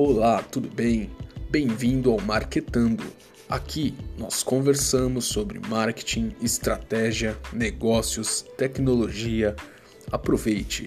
Olá, tudo bem? Bem-vindo ao Marketando. Aqui nós conversamos sobre marketing, estratégia, negócios, tecnologia. Aproveite!